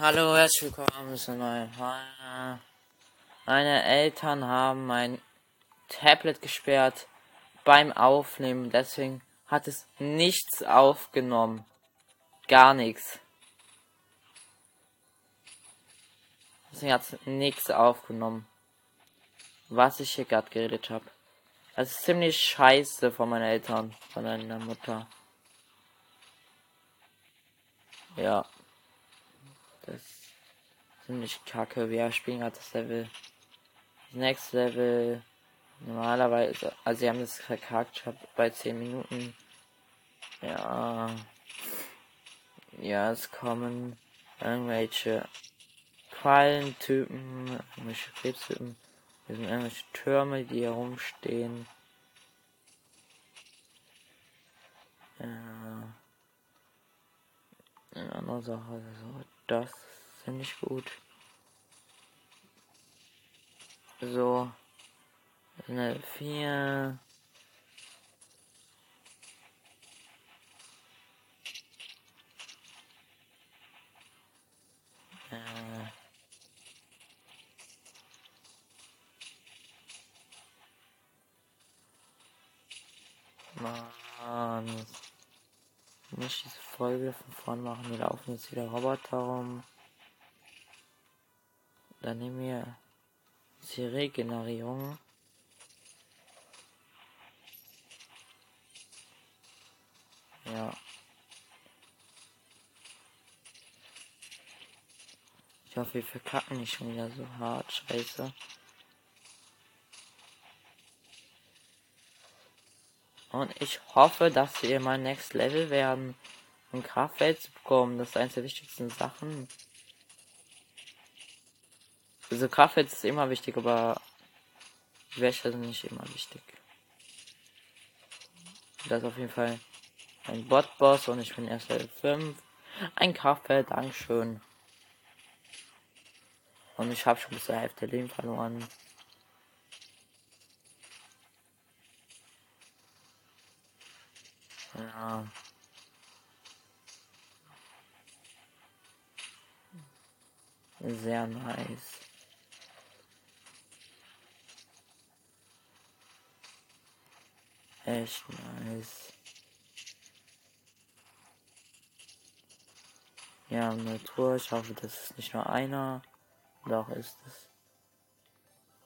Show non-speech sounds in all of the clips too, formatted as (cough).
Hallo, herzlich willkommen zu neuen. Meine Eltern haben mein Tablet gesperrt beim Aufnehmen, deswegen hat es nichts aufgenommen. Gar nichts. Deswegen hat es nichts aufgenommen. Was ich hier gerade geredet habe. Das ist ziemlich scheiße von meinen Eltern, von meiner Mutter. Ja. Ziemlich kacke. Wir spielen gerade das Level. Das Next Level. Normalerweise. Also sie haben das verkackt. Ich habe bei 10 Minuten. Ja. Ja, es kommen irgendwelche Quallentypen, irgendwelche Krebstypen. Hier sind irgendwelche Türme, die herumstehen. Ja. Eine andere Sache, also das finde ich gut. So. Eine 4. Äh. Mann. Nicht diese Folge von vorne machen. Wir laufen jetzt wieder Roboter rum. Dann nehmen wir die Regenerierung. Ja. Ich hoffe, wir verkacken nicht schon wieder so hart. Scheiße. Und ich hoffe, dass wir mal Next Level werden, um Kraftwelt zu bekommen. Das ist eines der wichtigsten Sachen. Also Kraftwelt ist immer wichtig, aber Wäsche sind nicht immer wichtig. Das ist auf jeden Fall ein Bot-Boss und ich bin erst Level 5. Ein Kraftfeld, Dankeschön. Und ich habe schon bis zur Hälfte Leben verloren. Ja. Sehr nice. Echt nice. Ja, Natur. Ich hoffe, das ist nicht nur einer. Doch ist es.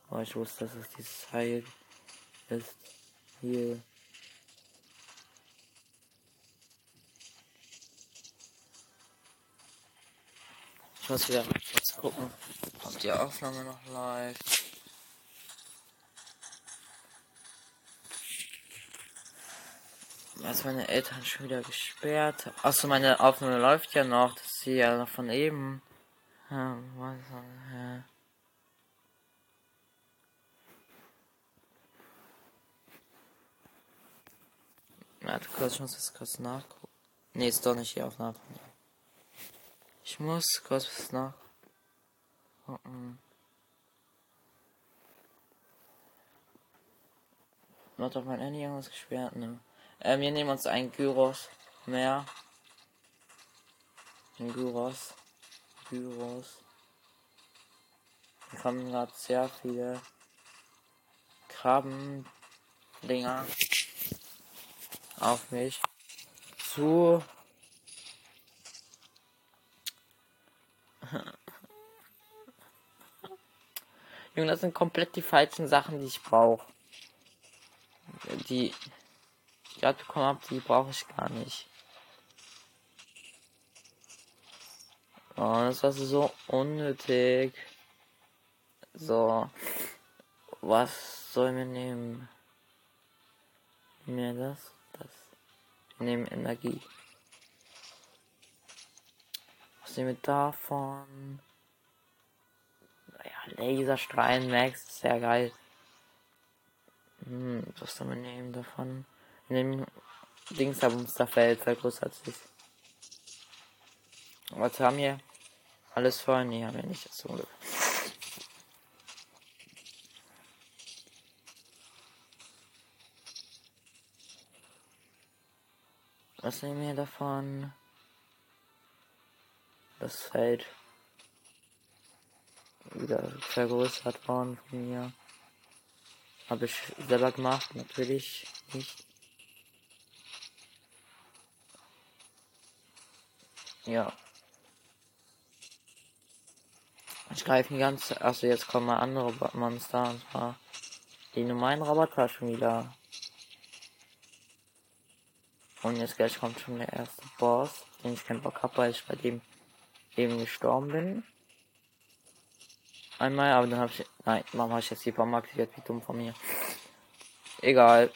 Aber ich wusste, dass es dieses Heil ist. Hier. Ich muss wieder kurz gucken, ob die Aufnahme noch läuft. Was meine Eltern schon wieder gesperrt. Achso, meine Aufnahme läuft ja noch. Das ist ja noch von eben. Ja, was, ja. Warte kurz, ich muss das kurz nachgucken. Nee, ist doch nicht die Aufnahme. Ich muss kurz was nachgucken. Not auf mein Handy irgendwas gesperrt, ne? Ähm, wir nehmen uns einen Gyros mehr. Ein Gyros. Gyros. Hier kommen gerade sehr viele Krabben-Dinger auf mich zu. (laughs) Junge, das sind komplett die falschen Sachen, die ich brauche. Die gerade bekommen habe, die brauche ich gar nicht. Oh, das war so unnötig. So. Was sollen wir nehmen? Mir das? Das. Wir nehmen Energie. Was nehmen wir davon? Ja, Laserstrahlen Max, sehr geil. Hm, was sollen wir nehmen davon? Dem Dingsabumsterfeld vergrößert sich. Was haben wir? Alles voll? Nee, haben wir nicht dazu. Was nehmen wir davon? Das Feld. wieder vergrößert worden von mir. Habe ich selber gemacht, natürlich nicht. Ja. Ich greife ganz. Also jetzt kommen mal andere Monster und zwar die normalen Roboter schon wieder. Und jetzt gleich kommt schon der erste Boss, den ich keinen Bock habe, weil ich bei dem eben gestorben bin. Einmal, aber dann habe ich. Nein, warum habe ich jetzt die Bombe aktiviert? Wie dumm von mir. Egal.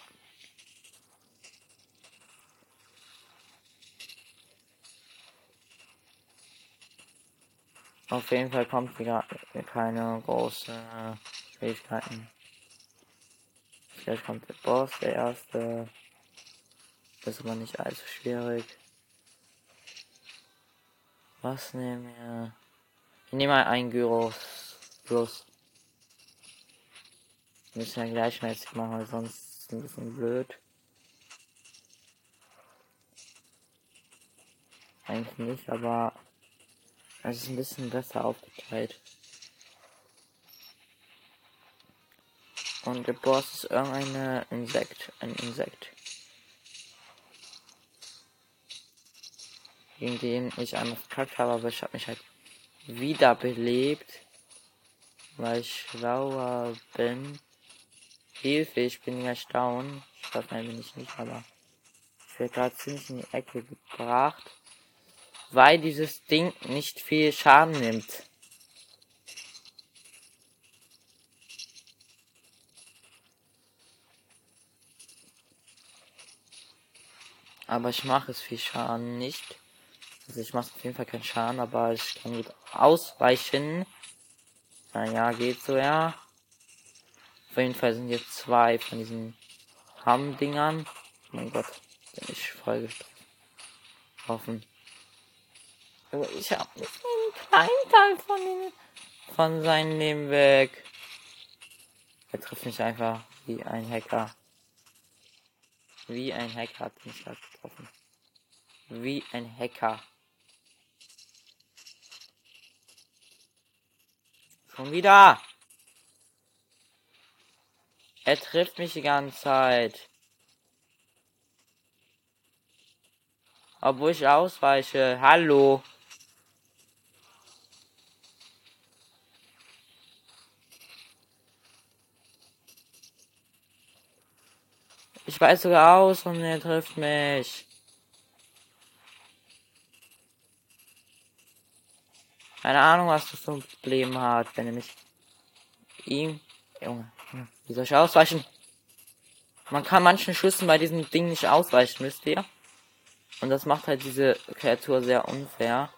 Auf jeden Fall kommt wieder keine großen Schwierigkeiten. Vielleicht kommt der Boss, der erste. Das ist aber nicht allzu schwierig. Was nehmen wir? Ich nehme mal ein Gyros plus. Müssen wir gleichmäßig machen, weil sonst ist es ein bisschen blöd. Eigentlich nicht, aber es ist ein bisschen besser aufgeteilt. Und der Boss ist irgendeine Insekt, ein Insekt. Gegen den ich einmal verkackt habe, aber ich habe mich halt wiederbelebt. Weil ich schlauer bin. Hilfe, ich bin gleich down. Ich glaube, nein, bin ich nicht, aber ich werde gerade ziemlich in die Ecke gebracht weil dieses Ding nicht viel Schaden nimmt. Aber ich mache es viel Schaden nicht. Also ich mache auf jeden Fall keinen Schaden, aber ich kann gut ausweichen. Naja, geht so, ja. Auf jeden Fall sind jetzt zwei von diesen Hamm-Dingern. Oh mein Gott, bin ich voll getroffen. Aber ich habe nicht einen kleinen Teil von, den, von seinem Leben weg. Er trifft mich einfach wie ein Hacker. Wie ein Hacker hat mich gerade getroffen. Wie ein Hacker. Schon wieder. Er trifft mich die ganze Zeit. Obwohl ich ausweiche. Hallo. Ich weiß sogar aus und er trifft mich. Keine Ahnung, was das für ein Problem hat, wenn er mich ihm. Junge, wie soll ich ausweichen? Man kann manchen Schüssen bei diesem Ding nicht ausweichen, wisst ihr? Und das macht halt diese Kreatur sehr unfair.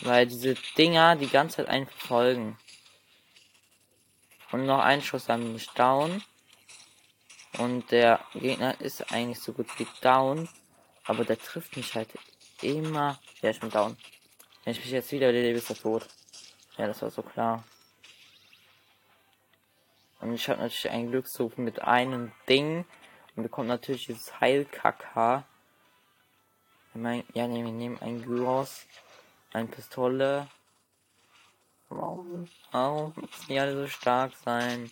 Weil diese Dinger die ganze Zeit einen verfolgen. Und noch ein Schuss dann bin ich down. Und der Gegner ist eigentlich so gut wie down. Aber der trifft mich halt immer. Ja, ich bin down. Wenn ich mich jetzt wieder lebe, ist er tot. Ja, das war so klar. Und ich habe natürlich einen Glücksruf mit einem Ding. Und bekommt natürlich dieses Heilkaka. Ja, ne, wir nehmen ein Gyros, eine Pistole, Warum? Warum müssen die alle so stark sein?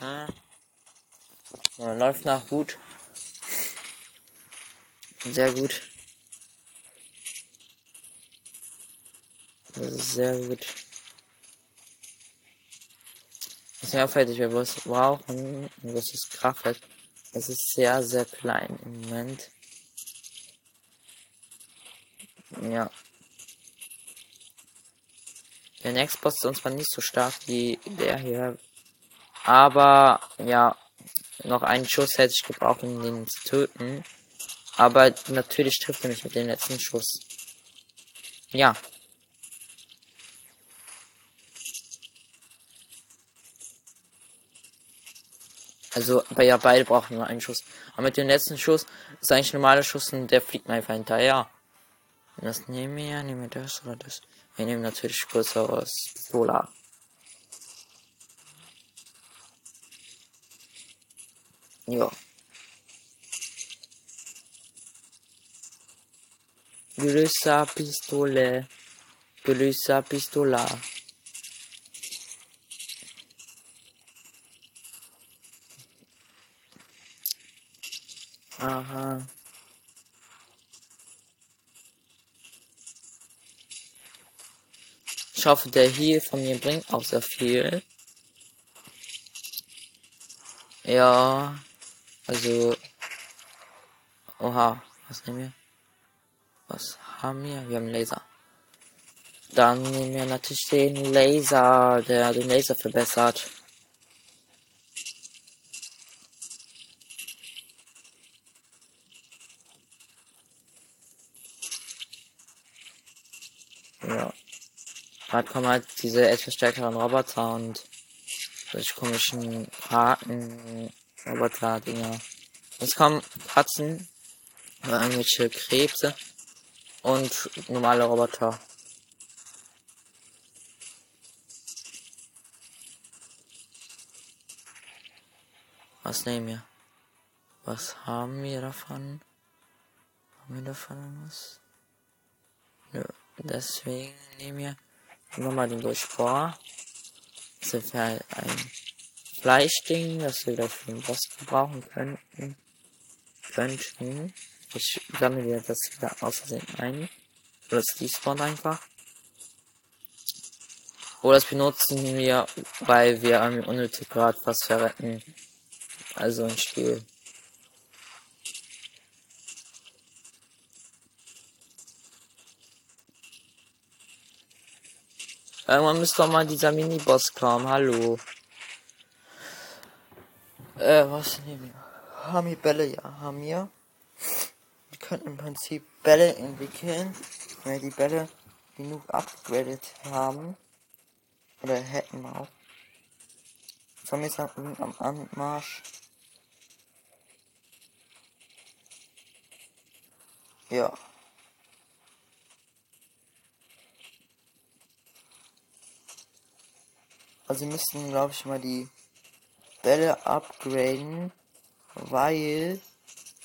Hm? Ja, läuft nach gut. Sehr gut. Sehr gut. Was mir auffällt, was brauchen, das ist Kraft. Es ist sehr, sehr klein im Moment. Ja. Der Next Boss ist uns zwar nicht so stark wie der hier. Aber ja, noch einen Schuss hätte ich gebraucht, um den zu töten. Aber natürlich trifft er mich mit dem letzten Schuss. Ja. Also, bei ja, beide brauchen nur einen Schuss. Aber mit dem letzten Schuss ist eigentlich ein normaler Schuss und der fliegt mir einfach hinterher. Das nehmen wir, nehmen wir das oder das. Wir nehmen natürlich größeres Solar. Ja. Gelöser Pistole. Gelöser Pistola. Aha. Ich hoffe, der hier von mir bringt auch sehr viel. Ja, also. Oha, was nehmen wir? Was haben wir? Wir haben Laser. Dann nehmen wir natürlich den Laser, der den Laser verbessert. Ja. Gerade kommen halt diese etwas stärkeren Roboter und solche komischen Haken Roboter Dinger. Es kommen Katzen, irgendwelche Krebse und normale Roboter. Was nehmen wir? Was haben wir davon? Haben wir davon was? Nö. Deswegen nehmen wir nochmal den Durchbohrer. Das ist halt ein Fleischding, das wir gleich für den Boss gebrauchen könnten. Könnten. Ich sammle dir das wieder aus Versehen ein. Oder es despawnt einfach. Oder das benutzen wir, weil wir unnötig gerade was verretten. Also ein Spiel. Irgendwann müsste doch mal dieser Mini-Boss kommen. Hallo. Äh, was nehmen wir? Haben wir Bälle? Ja, haben wir. Wir könnten im Prinzip Bälle entwickeln, wenn wir die Bälle genug upgradet haben. Oder hätten wir auch. Zombies am Anmarsch. Ja. Also wir müssten, glaube ich, mal die Bälle upgraden, weil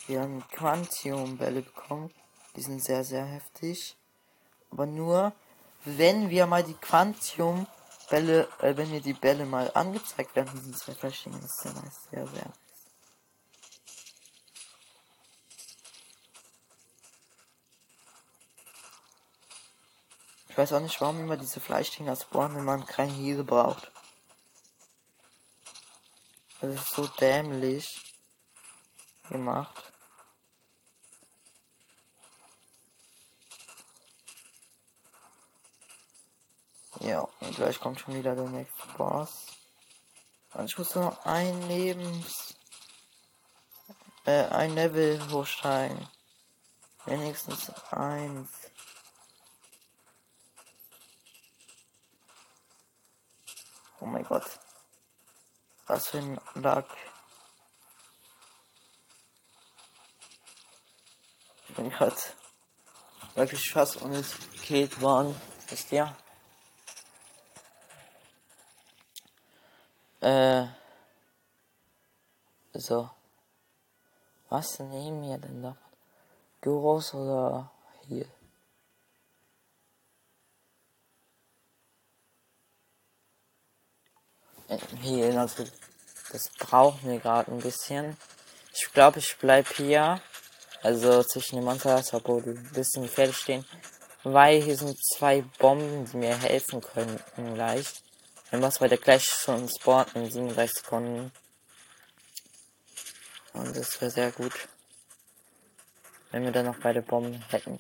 wir haben Quantium-Bälle bekommen. Die sind sehr, sehr heftig. Aber nur, wenn wir mal die Quantium-Bälle, äh, wenn wir die Bälle mal angezeigt werden, sind zwei verschiedene. Das ist sehr nice, sehr, sehr. Ich weiß auch nicht, warum immer diese Fleischdinger spawnen, wenn man keine Heal braucht. Das ist so dämlich gemacht. Ja, und gleich kommt schon wieder der nächste Boss. Und ich muss nur ein Lebens... Äh, ein Level hochsteigen. Wenigstens eins. Oh mein Gott. Was für ein Lack. Ich bin gerade wirklich fast unnötig worden. Wisst ihr? Äh. So. Was nehmen wir denn da? Gyros oder hier? Hier, also das brauchen wir gerade ein bisschen. Ich glaube, ich bleib hier. Also zwischen den Monsters, obwohl die ein bisschen fertig stehen. Weil hier sind zwei Bomben, die mir helfen könnten gleich. Wenn was bei der gleich schon spawnt in 37 Sekunden. Und das wäre sehr gut. Wenn wir dann noch beide Bomben hätten.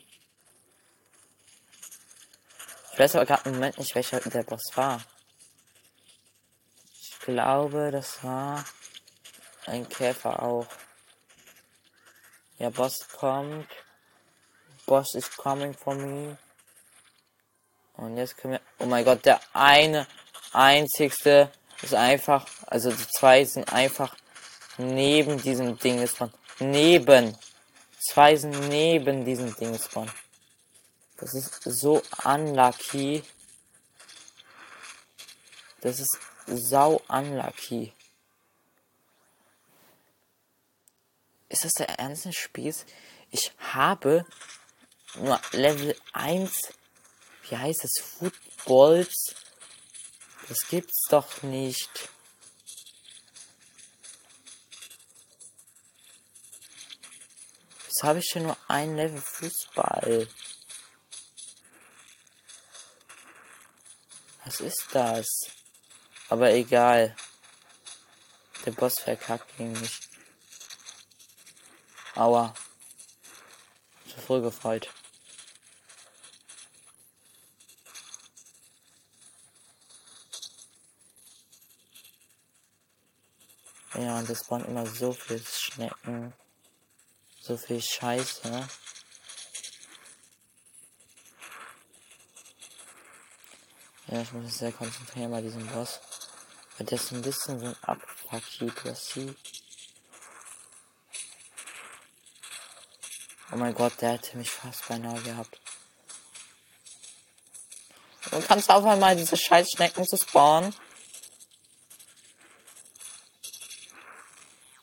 Ich weiß aber gerade im Moment nicht, welcher der Boss war glaube, das war ein Käfer auch. Ja, Boss kommt. Boss is coming for me. Und jetzt können wir. Oh mein Gott, der eine einzigste ist einfach. Also die zwei sind einfach neben diesem Ding gespawnt. Neben. Zwei sind neben diesem Ding gespawnt. Das ist so unlucky. Das ist sau unlucky. Ist das der ernste Spieß? Ich habe nur Level 1. Wie heißt das? Footballs? Das gibt's doch nicht. Jetzt habe ich schon nur ein Level Fußball. Was ist das? Aber egal. Der Boss verkackt gegen mich. Aua. Zu früh gefreut. Ja, und das waren immer so viel Schnecken. So viel Scheiße. Ja, ich muss mich sehr konzentrieren bei diesem Boss. Weil der ist ein bisschen so ein Abfuck-Typ, das sieht. Oh mein Gott, der hätte mich fast beinahe gehabt. Und kannst du aufhören, mal diese scheiß Schnecken zu spawnen?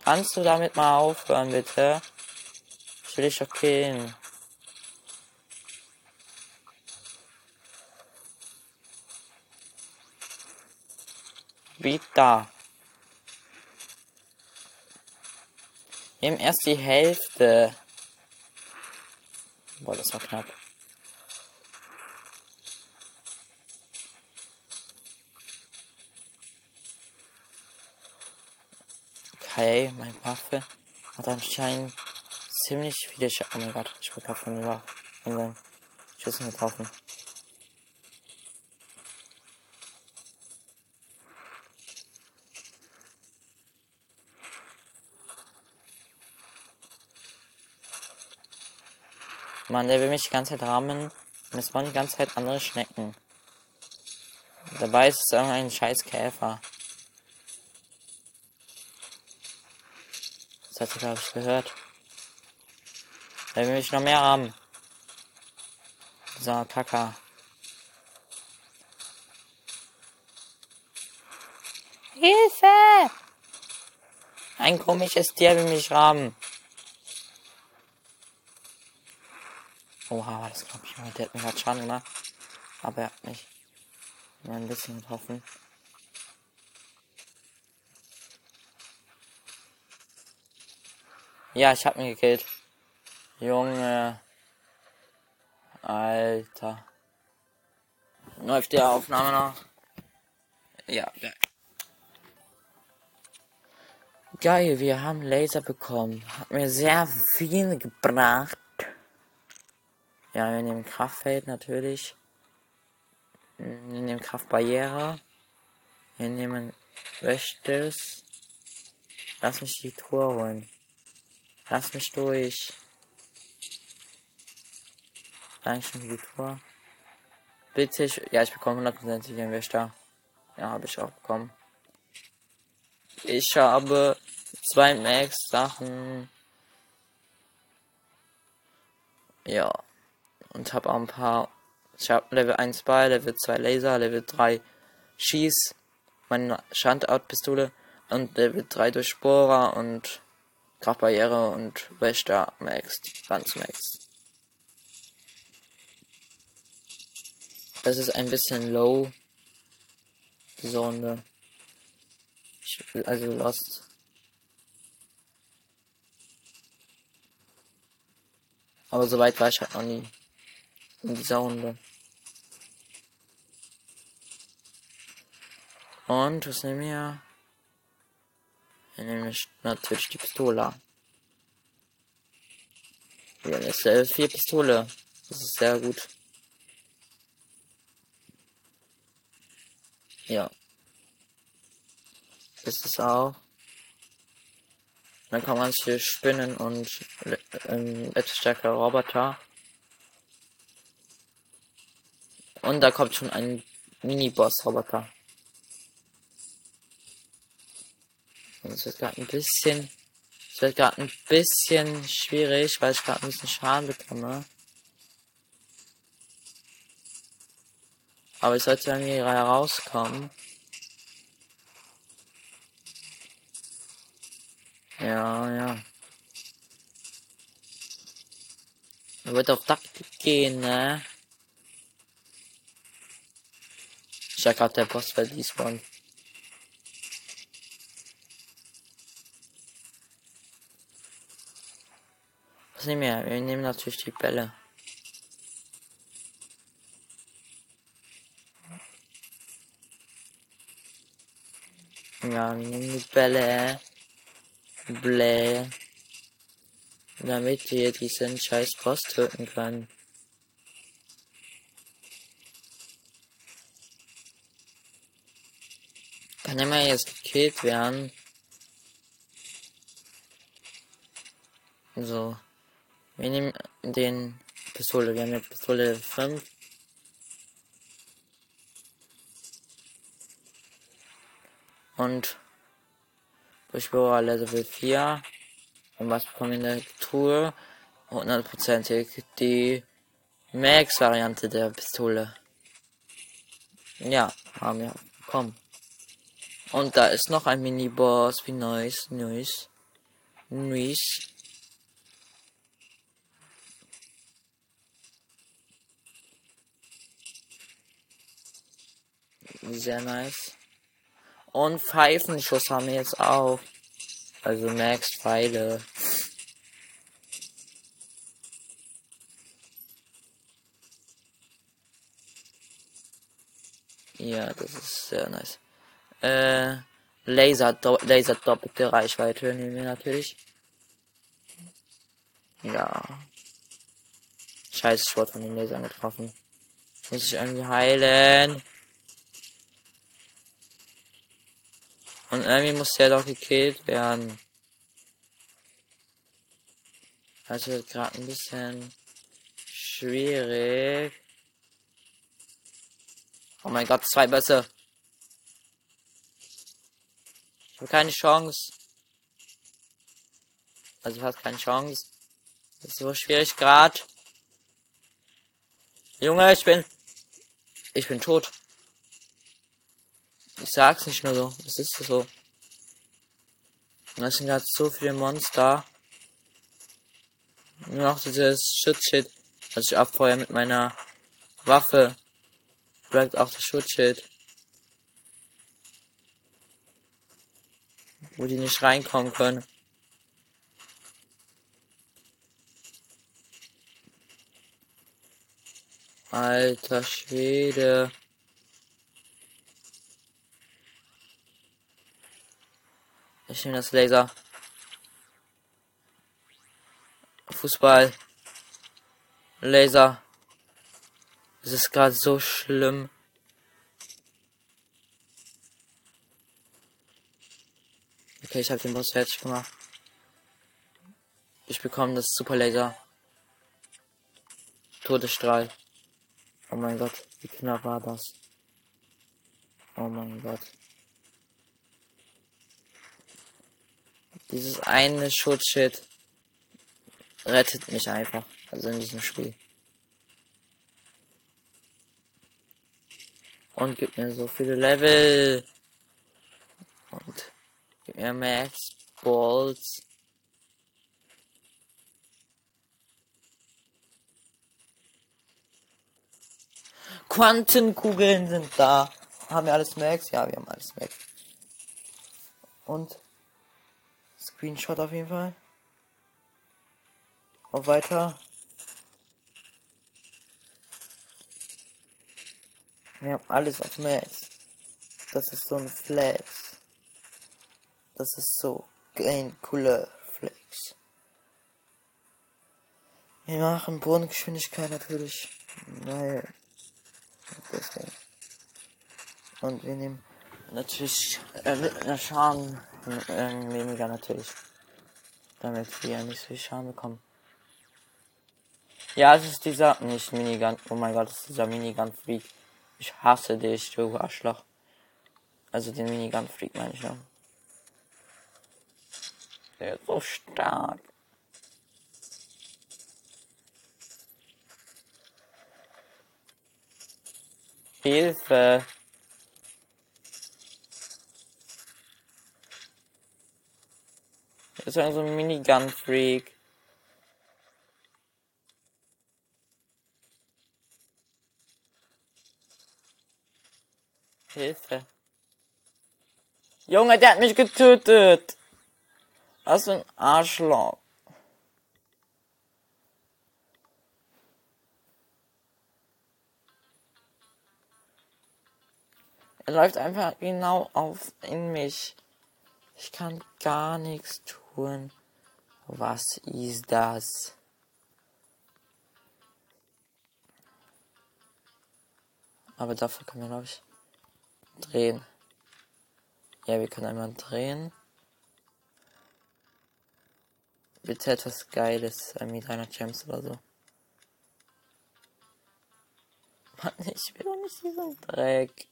Kannst du damit mal aufhören, bitte? Ich will dich doch. Wieder. Wir haben erst die Hälfte. Boah, das war knapp. Okay, meine Waffe hat anscheinend ziemlich viele Sch Oh mein Gott, ich wurde gerade von den von Schüssen getroffen. Mann, der will mich die ganze Zeit rahmen. Und es waren die ganze Zeit andere Schnecken. Dabei ist es irgendein scheiß Käfer. Das hat er, glaube ich, gehört. Der will mich noch mehr haben. So, Kaka. Hilfe! Ein komisches Tier will mich rammen. Oha, das glaube ich mal. Der hat mir gerade Schaden gemacht. Aber er hat mich nur ein bisschen getroffen. Ja, ich hab ihn gekillt. Junge. Alter. Läuft die Aufnahme noch? Ja. Geil, wir haben Laser bekommen. Hat mir sehr viel gebracht. Ja, wir nehmen Kraftfeld natürlich. Wir nehmen Kraftbarriere. Wir nehmen Wächtes. Lass mich die Tour holen. Lass mich durch. Dankeschön für die Tour. Bitte, ich, ja, ich bekomme 100% den Wächter. Ja, habe ich auch bekommen. Ich habe zwei Max-Sachen. Ja und habe auch ein paar. Ich habe Level 1 bei, Level 2 Laser, Level 3 Schieß, meine Standout-Pistole und Level 3 Durchbohrer und Kraftbarriere und Wächter Max, ganz Max. Das ist ein bisschen low. Die Sonde. also lost. Aber so weit war ich halt noch nie in dieser Runde. Und was nehmen wir? Wir nehmen natürlich die Pistole. Wir haben jetzt Level 4 Pistole. Das ist sehr gut. Ja. Ist es auch. Dann kommen ganz viele Spinnen und ähm, etwas stärkere Roboter. Und da kommt schon ein Mini-Boss-Roboter. Und es wird gerade ein bisschen. Es wird gerade ein bisschen schwierig, weil ich gerade ein bisschen Schaden bekomme. Aber ich sollte irgendwie herauskommen. Ja, ja. Er wird auf Taktik gehen, ne? Ich sag gerade der Boss bei Despawn. Was nehmen wir? Wir nehmen natürlich die Bälle. Ja, wir nehmen die Bälle. Bläh. Damit wir diesen scheiß Boss töten können. Kann immer jetzt gekillt werden. So. Wir nehmen den Pistole. Wir haben jetzt Pistole 5. Und Durchbohrer Level 4. Und was bekommen wir in der Truhe? 100%ig die Max-Variante der Pistole. Ja, haben wir bekommen. Und da ist noch ein Mini-Boss. Wie nice, nice. Nice. Sehr nice. Und Pfeifenschuss haben wir jetzt auch. Also Max Pfeile. Ja, das ist sehr nice. Äh, Laser, Do Laser doppelte Reichweite nehmen wir natürlich. Ja. Scheiße, ich wurde von den Lasern getroffen. Muss ich irgendwie heilen. Und irgendwie muss der doch gekillt werden. Also gerade ein bisschen schwierig. Oh mein Gott, zwei Bässe. Habe keine Chance. Also fast keine Chance. Das ist so schwierig gerade. Junge, ich bin. Ich bin tot. Ich sag's nicht nur so. Das ist so. Und das sind gerade so viele Monster. Nur noch dieses Schutzschild, was ich abfeuere mit meiner Waffe. Bleibt auch das Schutzschild. Wo die nicht reinkommen können. Alter Schwede. Ich nehme das Laser. Fußball. Laser. Es ist gerade so schlimm. Okay, ich habe den Boss fertig gemacht. Ich bekomme das Super Laser. Todesstrahl. Oh mein Gott, wie knapp war das? Oh mein Gott. Dieses eine Schutzschild rettet mich einfach. Also in diesem Spiel. Und gibt mir so viele Level. Mir Max Balls. Quantenkugeln sind da. Haben wir alles Max? Ja, wir haben alles Max. Und Screenshot auf jeden Fall. Auf weiter. Wir haben alles auf Max. Das ist so ein Flex. Das ist so ein cooler Flex. Wir machen Bodengeschwindigkeit natürlich. Weil. Deswegen. Und wir nehmen natürlich äh, Schaden äh, weniger natürlich. Damit wir nicht so viel Schaden bekommen. Ja, es ist dieser, nicht Minigun, oh mein Gott, es ist dieser Minigun Freak. Ich hasse dich, du Arschloch. Also den Minigun Freak meine ich noch. Der ist so stark. Hilfe. Das ist ja so ein Minigun-Freak. Hilfe. Junge, der hat mich getötet. Was für ein Arschloch. Er läuft einfach genau auf in mich. Ich kann gar nichts tun. Was ist das? Aber dafür können wir, glaube ich, drehen. Ja, wir können einmal drehen. Bitte etwas Geiles mit einer Gems oder so. Mann, ich will doch nicht diesen Dreck.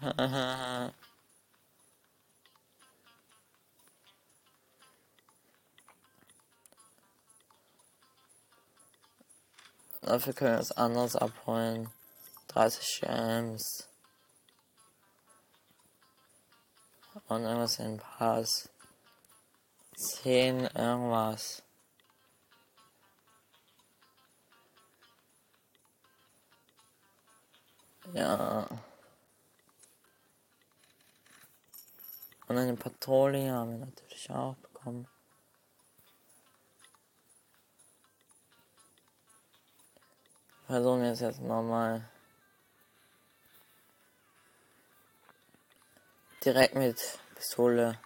(laughs) Dafür können wir was anderes abholen. 30 Gems. Und irgendwas in Pass. 10 irgendwas. Ja. Und eine Patrouille haben wir natürlich auch bekommen. Versuchen wir es jetzt nochmal. Direkt mit Pistole.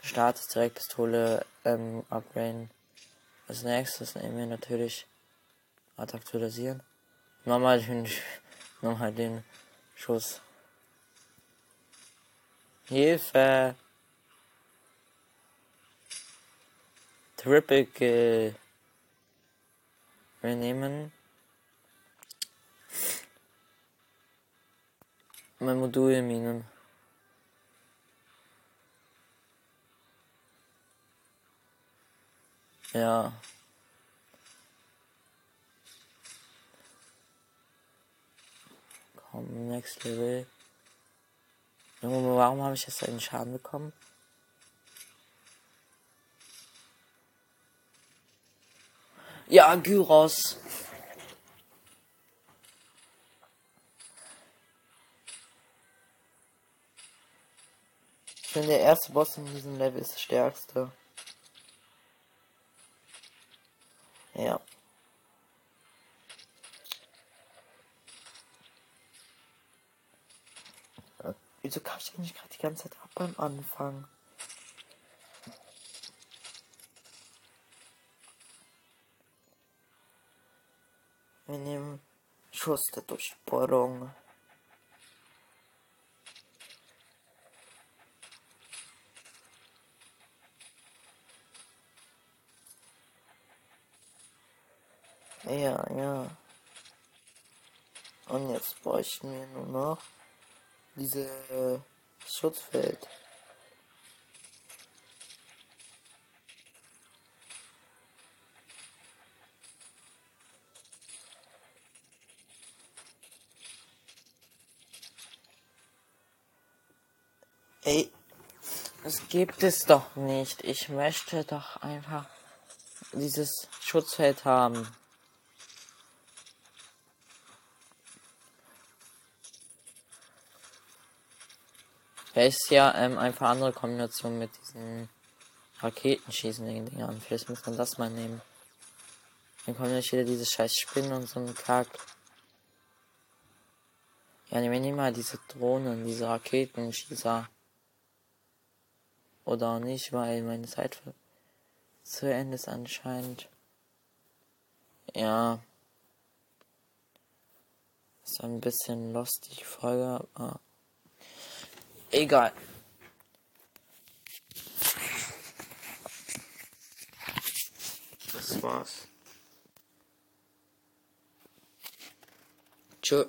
Startet direkt Pistole ähm, upgraden. Als nächstes nehmen wir natürlich Art aktualisieren. Nochmal den, nochmal den Schuss. Hilfe! Triple Kill. Wir nehmen mein Modul Minen. Ja. Komm, next level. Junge, warum habe ich jetzt einen Schaden bekommen? Ja, Gyros. Finde, der erste Boss in diesem Level ist der stärkste. Ja. Wieso kam ich eigentlich gerade die ganze Zeit ab beim Anfang? Wir nehmen Schuss der Durchbohrung. Ja, ja. Und jetzt bräuchten wir nur noch diese äh, Schutzfeld. Ey, das gibt es doch nicht. Ich möchte doch einfach dieses Schutzfeld haben. Vielleicht ist ja ähm, einfach andere Kombination mit diesen Raketenschießen Dingern. Vielleicht muss man das mal nehmen. Dann kommen nicht wieder diese scheiß Spinnen und so ein Kack. Ja, nehmen wir mal diese Drohnen, diese Raketenschießer. Oder auch nicht, weil meine Zeit zu Ende ist anscheinend. Ja. Ist ein bisschen lustig die Folge, aber egal. Das war's. Tschö.